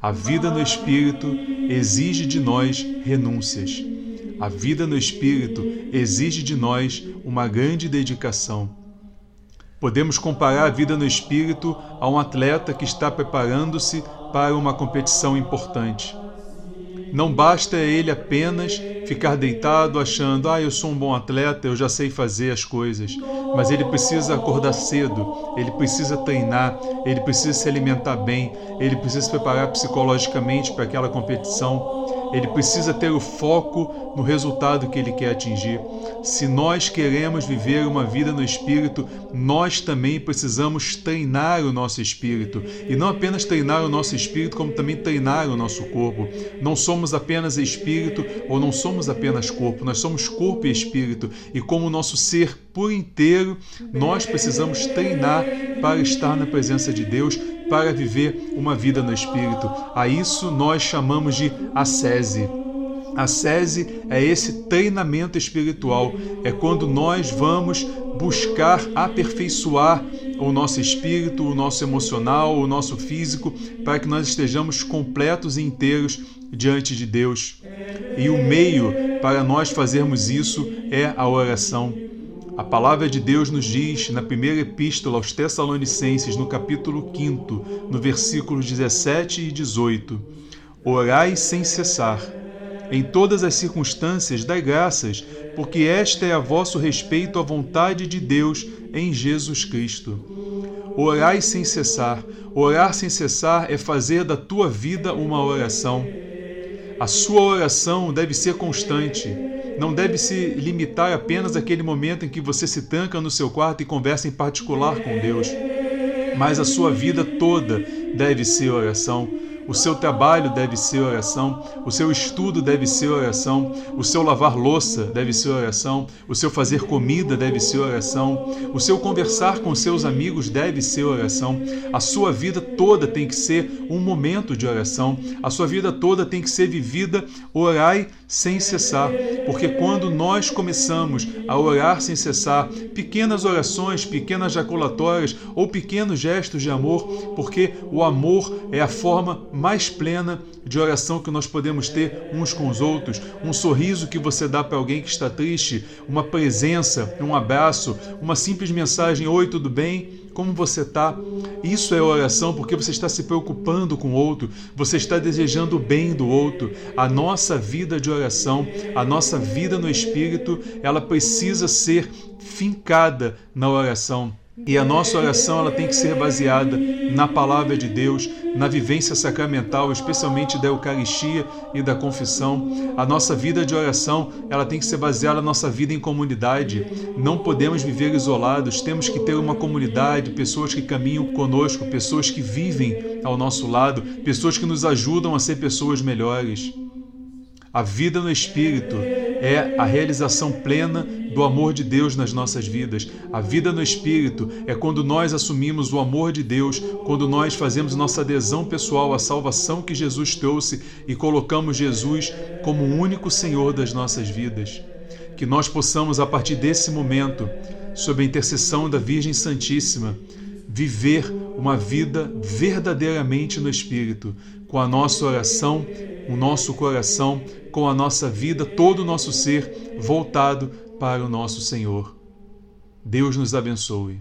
A vida no Espírito exige de nós renúncias. A vida no Espírito exige de nós uma grande dedicação. Podemos comparar a vida no Espírito a um atleta que está preparando-se para uma competição importante. Não basta ele apenas ficar deitado achando, ah, eu sou um bom atleta, eu já sei fazer as coisas. Mas ele precisa acordar cedo, ele precisa treinar, ele precisa se alimentar bem, ele precisa se preparar psicologicamente para aquela competição ele precisa ter o foco no resultado que ele quer atingir. Se nós queremos viver uma vida no espírito, nós também precisamos treinar o nosso espírito. E não apenas treinar o nosso espírito, como também treinar o nosso corpo. Não somos apenas espírito ou não somos apenas corpo, nós somos corpo e espírito. E como o nosso ser por inteiro, nós precisamos treinar para estar na presença de Deus para viver uma vida no Espírito. A isso nós chamamos de ascese. A é esse treinamento espiritual, é quando nós vamos buscar aperfeiçoar o nosso espírito, o nosso emocional, o nosso físico, para que nós estejamos completos e inteiros diante de Deus. E o meio para nós fazermos isso é a oração. A palavra de Deus nos diz na primeira epístola aos Tessalonicenses, no capítulo 5, no versículos 17 e 18: Orai sem cessar. Em todas as circunstâncias, dai graças, porque esta é a vosso respeito à vontade de Deus em Jesus Cristo. Orai sem cessar. Orar sem cessar é fazer da tua vida uma oração. A sua oração deve ser constante não deve se limitar apenas àquele momento em que você se tranca no seu quarto e conversa em particular com Deus, mas a sua vida toda deve ser oração. O seu trabalho deve ser oração, o seu estudo deve ser oração, o seu lavar louça deve ser oração, o seu fazer comida deve ser oração, o seu conversar com seus amigos deve ser oração. A sua vida toda tem que ser um momento de oração. A sua vida toda tem que ser vivida orai sem cessar, porque quando nós começamos a orar sem cessar, pequenas orações, pequenas jaculatórias ou pequenos gestos de amor, porque o amor é a forma mais plena de oração que nós podemos ter uns com os outros, um sorriso que você dá para alguém que está triste, uma presença, um abraço, uma simples mensagem: Oi, tudo bem? Como você está? Isso é oração porque você está se preocupando com o outro, você está desejando o bem do outro. A nossa vida de oração, a nossa vida no espírito, ela precisa ser fincada na oração. E a nossa oração ela tem que ser baseada na palavra de Deus, na vivência sacramental, especialmente da Eucaristia e da confissão. A nossa vida de oração ela tem que ser baseada na nossa vida em comunidade. Não podemos viver isolados, temos que ter uma comunidade, pessoas que caminham conosco, pessoas que vivem ao nosso lado, pessoas que nos ajudam a ser pessoas melhores. A vida no Espírito é a realização plena do amor de Deus nas nossas vidas. A vida no Espírito é quando nós assumimos o amor de Deus, quando nós fazemos nossa adesão pessoal à salvação que Jesus trouxe e colocamos Jesus como o único Senhor das nossas vidas. Que nós possamos, a partir desse momento, sob a intercessão da Virgem Santíssima, viver uma vida verdadeiramente no Espírito, com a nossa oração, o nosso coração, com a nossa vida, todo o nosso ser voltado para o nosso Senhor. Deus nos abençoe.